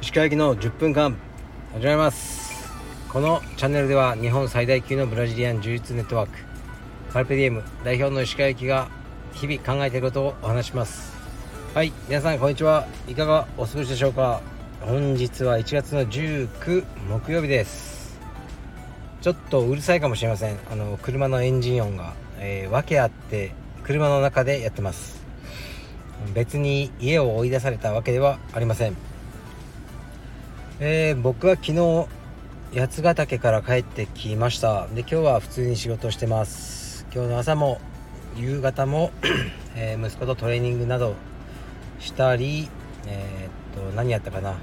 石川駅の10分間始まります。このチャンネルでは日本最大級のブラジリアン柔術ネットワークカルペディエム代表の石川駅が日々考えていることをお話します。はい皆さんこんにちは。いかがお過ごしでしょうか。本日は1月の19木曜日です。ちょっとうるさいかもしれません。あの車のエンジン音が、えー、訳あって車の中でやってます。別に家を追い出されたわけではありません。えー、僕は昨日八ヶ岳から帰ってきました。で今日は普通に仕事をしてます。今日の朝も夕方も えー、息子とトレーニングなどしたりえー、っと何やったかな。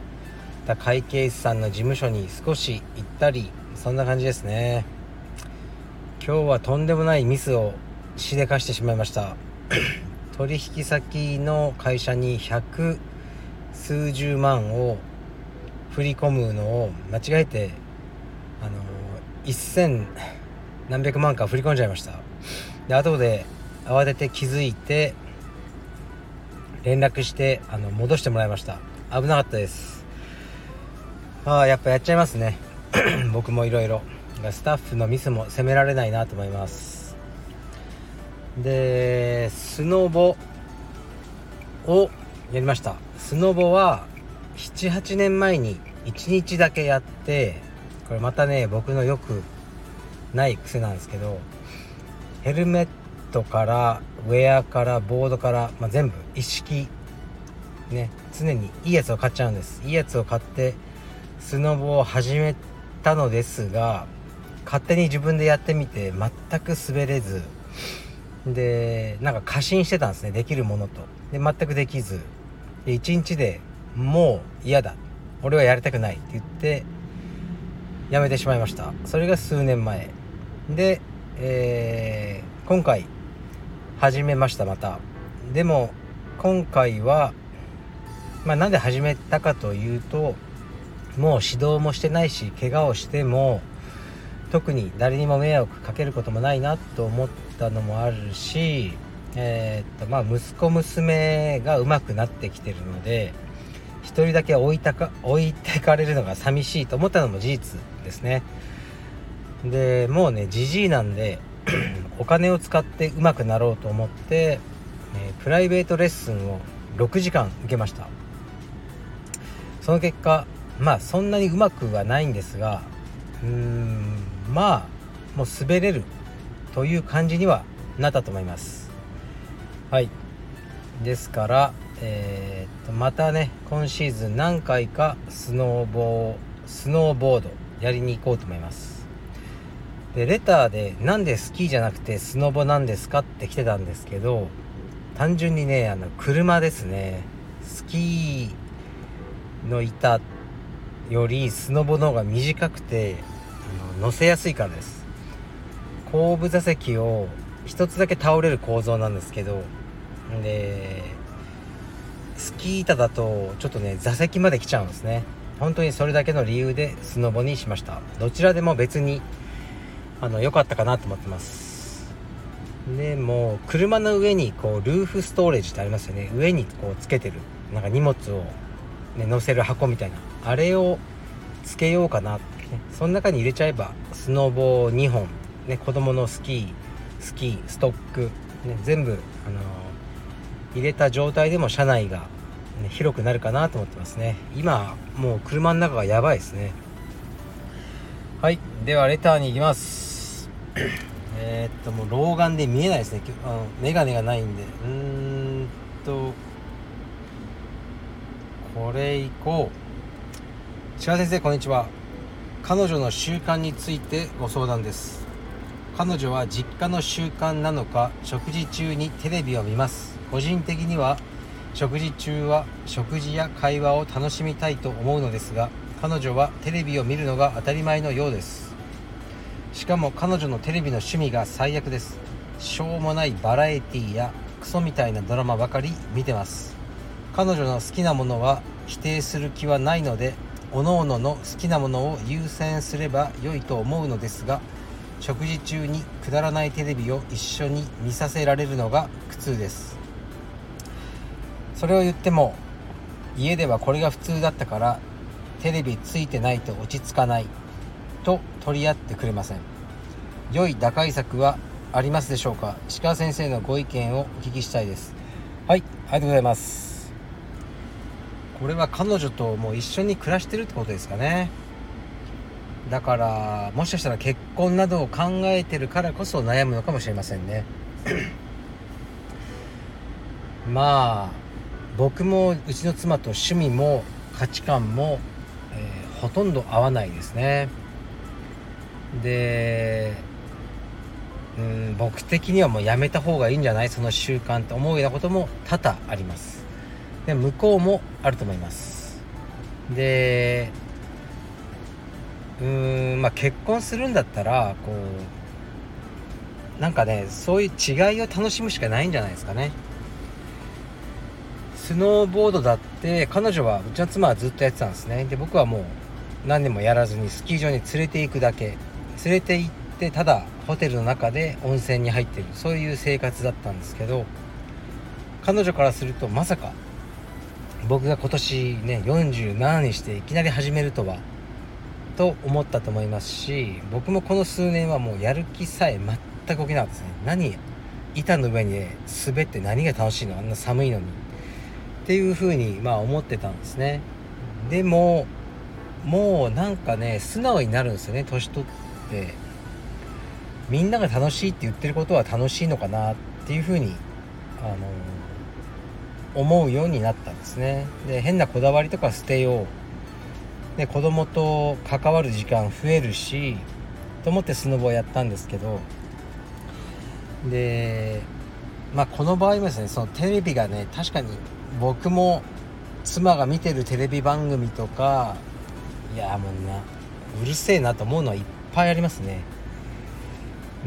会計士さんの事務所に少し行ったりそんな感じですね。今日はとんでもないミスをしでかしてしまいました。取引先の会社に百数十万を振り込むのを間違えてあの1000何百万か振り込んじゃいました。で後で慌てて気づいて連絡してあの戻してもらいました。危なかったです。ああやっぱやっちゃいますね。僕もいろいろスタッフのミスも責められないなと思います。でスノボをやりました。スノボは78年前に1日だけやってこれまたね僕のよくない癖なんですけどヘルメットからウェアからボードから、まあ、全部一式ね常にいいやつを買っちゃうんです。いいやつを買ってスノボを始めたのですが勝手に自分でやってみて全く滑れず。でなんか過信してたんですねできるものと。で全くできず。で1日でもう嫌だ。俺はやりたくないって言ってやめてしまいました。それが数年前。で、えー、今回始めましたまた。でも今回はまあなんで始めたかというともう指導もしてないし怪我をしても特に誰にも迷惑かけることもないなと思ったのもあるしえー、っとまあ息子娘が上手くなってきてるので1人だけ置いたか置いてかれるのが寂しいと思ったのも事実ですね。でもうねじじいなんで お金を使って上手くなろうと思って、え、プライベートレッスンを6時間受けました。その結果まあそんなにうまくはないんですがうーんまあもう滑れるという感じにはなったと思います。はい。ですからえー、っとまたね今シーズン何回かスノーボースノーボードやりに行こうと思います。でレターでなんでスキーじゃなくてスノボなんですかって来てたんですけど単純にねあの車ですね。スキーの板よりスノボの方が短くて乗せやすいからです。後部座席を1つだけ倒れる構造なんですけどでスキー板だとちょっとね座席まで来ちゃうんですね。本当にそれだけの理由でスノボにしました。どちらでも別にあの良かったかなと思ってます。でも車の上にこうルーフストーレージってありますよね。上にこうつけてる。なんか荷物を、ね、乗せる箱みたいな。あれをつけようかなって、その中に入れちゃえばスノボー2本、ね、子供のスキースキーストック、ね、全部、あのー入れた状態でも車内が、ね、広くなるかなと思ってますね。今もう車の中がやばいですね。はいではレターに行きます。えっともう老眼で見えないですね。あの眼鏡がないんで。うーんとこれいこう。千葉先生こんにちは。彼女の習慣についてご相談です。彼女は実家の習慣なのか食事中にテレビを見ます。個人的には食事中は食事や会話を楽しみたいと思うのですが彼女はテレビを見るのが当たり前のようです。しかも彼女のテレビの趣味が最悪です。しょうもないバラエティやクソみたいなドラマばかり見てます。彼女の好きなものは否定する気はないので各々の好きなものを優先すれば良いと思うのですが食事中にくだらないテレビを一緒に見させられるのが苦痛です。それを言っても家ではこれが普通だったからテレビついてないと落ち着かないと取り合ってくれません。良い打開策はありますでしょうか？石川先生のご意見をお聞きしたいです。はいありがとうございます。これは彼女ともう一緒に暮らしてるってことですかね。だからもしかしたら結婚などを考えてるからこそ悩むのかもしれませんね。まあ僕もうちの妻と趣味も価値観も、えー、ほとんど合わないですね。でうん僕的にはもうやめた方がいいんじゃない？その習慣って思うようなことも多々あります。で向こうもあると思います。でうーんまあ結婚するんだったらこうなんかねそういう違いを楽しむしかないんじゃないですかね。スノーボードだって彼女はうちの妻はずっとやってたんですね。で僕はもう何年もやらずにスキー場に連れて行くだけ。連れて行ってただホテルの中で温泉に入ってる。そういう生活だったんですけど彼女からするとまさか僕が今年ね47にしていきなり始めるとはと思ったと思いますし僕もこの数年はもうやる気さえ全く起きなかったですね。何板の上に、ね、滑って何が楽しいのあんな寒いのに。っていうふうにまあ思ってたんですね。でももうなんかね素直になるんですよね年取って。みんなが楽しいって言ってることは楽しいのかなっていうふうにあの思うようになったんですね。で変なこだわりとか捨てよう。で子供と関わる時間増えるしと思ってスノボをやったんですけど。でまあこの場合はですねそのテレビがね確かに僕も妻が見てるテレビ番組とかいやもうなうるせえなと思うのはいっぱいありますね。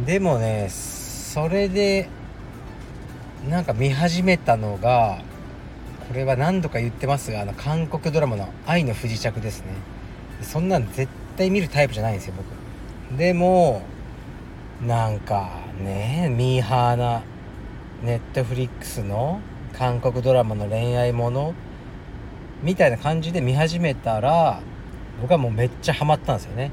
でもねそれでなんか見始めたのがこれは何度か言ってますがあの韓国ドラマの「愛の不時着」ですね。そんなん絶対見るタイプじゃないんですよ僕。でもなんかねミーハーなネットフリックスの韓国ドラマの恋愛ものみたいな感じで見始めたら僕はもうめっちゃハマったんですよね。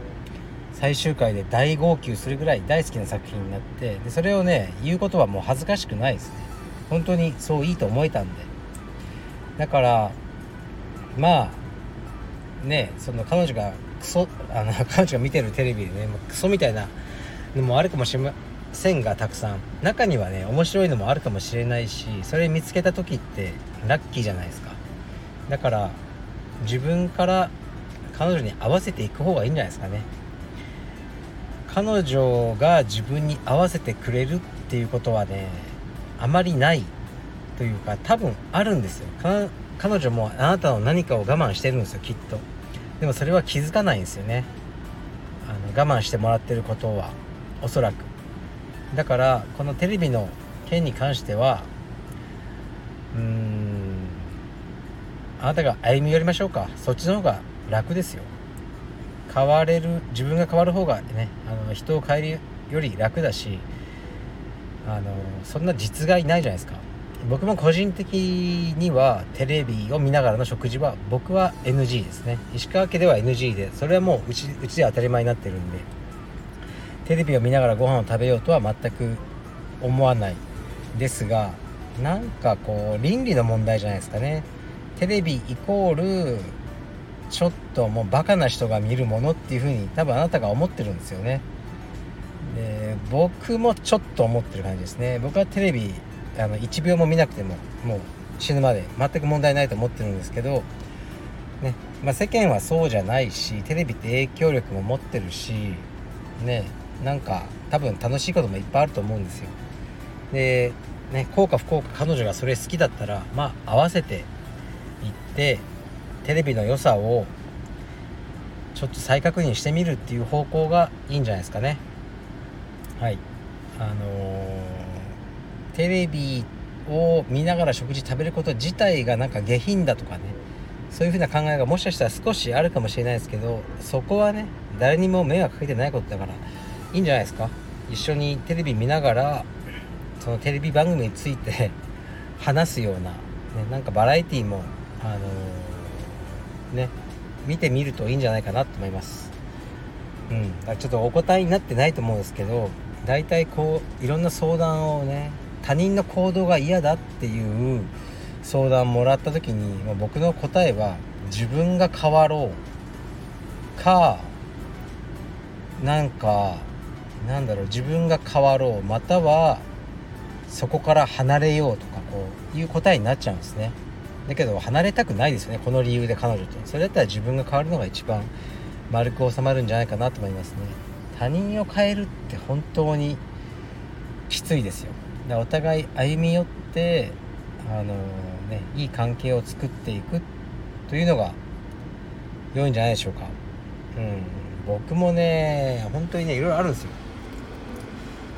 最終回で大号泣するぐらい大好きな作品になってでそれをね言うことはもう恥ずかしくないですね。本当にそういいと思えたんで。だからまあねその彼女がクソあの 彼女が見てるテレビでねもうクソみたいなのもあるかもしれませんがたくさん。中にはね面白いのもあるかもしれないしそれ見つけた時ってラッキーじゃないですか。だから自分から彼女に合わせていく方がいいんじゃないですかね。彼女が自分に合わせてくれるっていうことはねあまりない。というか多分あるんですよ。彼女もあなたの何かを我慢してるんですよきっと。でもそれは気づかないんですよね。あの我慢してもらってることはおそらく。だからこのテレビの件に関してはうーんあなたが歩み寄りましょうか。そっちの方が楽ですよ。変われる自分が変わる方がねあの人を変えるより楽だしあのそんな実害ないじゃないですか。僕も個人的にはテレビを見ながらの食事は僕は NG ですね。石川家では NG でそれはもううちうちで当たり前になってるんで。テレビを見ながらご飯を食べようとは全く思わないですがなんかこう倫理の問題じゃないですかね。テレビイコールちょっともうバカな人が見るものっていう風に多分あなたが思ってるんですよね。で僕もちょっと思ってる感じですね。僕はテレビあの1秒も見なくてももう死ぬまで全く問題ないと思ってるんですけど、ねまあ、世間はそうじゃないしテレビって影響力も持ってるしねなんか多分楽しいこともいっぱいあると思うんですよ。でね幸か不幸か彼女がそれ好きだったらまあ合わせていってテレビの良さをちょっと再確認してみるっていう方向がいいんじゃないですかね。はい。あのー、テレビを見ながら食事食べること自体がなんか下品だとかね。そういう風な考えがもしかしたら少しあるかもしれないですけどそこはね誰にも迷惑かけてないことだからいいんじゃないですか？一緒にテレビ見ながらそのテレビ番組について 話すような、ね、なんかバラエティーもあのー、ね見てみるといいんじゃないかなと思います。うん。ちょっとお答えになってないと思うんですけど大体こういろんな相談をね他人の行動が嫌だっていう相談もらった時に、まあ、僕の答えは自分が変わろうかなんかなんだろう自分が変わろうまたはそこから離れようとかこういう答えになっちゃうんですね。だけど離れたくないですよねこの理由で彼女と。それだったら自分が変わるのが一番丸く収まるんじゃないかなと思いますね。他人を変えるって本当にきついですよ。だお互い歩み寄ってあのねいい関係を作っていくというのが良いんじゃないでしょうか。うん。僕もね本当にねいろいろあるんですよ。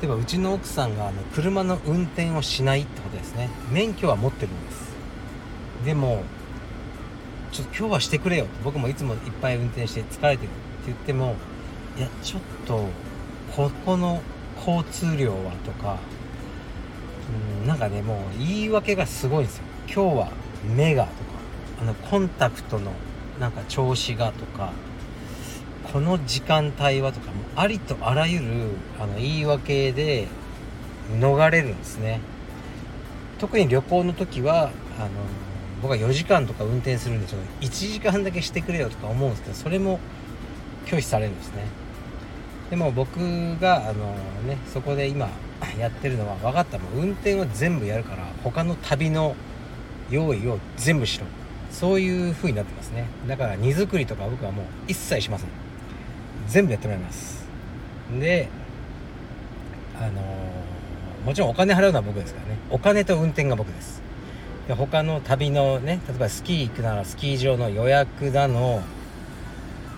例えばうちの奥さんがあの車の運転をしないってことですね。免許は持ってるんです。でもちょっと今日はしてくれよ。僕もいつもいっぱい運転して疲れてるって言ってもいやちょっとここの交通量はとかうんなんかねもう言い訳がすごいんですよ。今日は目がとかあのコンタクトのなんか調子がとかこの時間帯はとかもありとあらゆるあの言い訳で逃れるんですね。特に旅行の時はあの僕は4時間とか運転するんでちょっと1時間だけしてくれよとか思うんですけどそれも拒否されるんですね。でも僕があのねそこで今 やってるのは分かった。もう運転を全部やるから他の旅の用意を全部しろ。そういう風になってますね。だから荷造りとか僕はもう一切しません。全部やってもらいます。であの、もちろんお金払うのは僕ですからね。お金と運転が僕です。で他の旅のね例えばスキー行くならスキー場の予約だの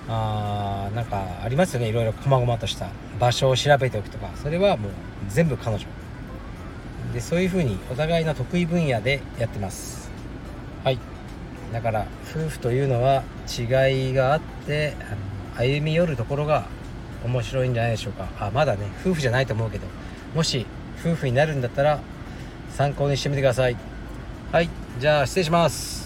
あーなんかありますよね。いろいろ細々とした場所を調べておくとかそれはもう全部彼女。でそういう風にお互いの得意分野でやってます。はい。だから夫婦というのは違いがあってあの歩み寄るところが面白いんじゃないでしょうか。あまだね夫婦じゃないと思うけどもし夫婦になるんだったら参考にしてみてください。はい。じゃあ失礼します。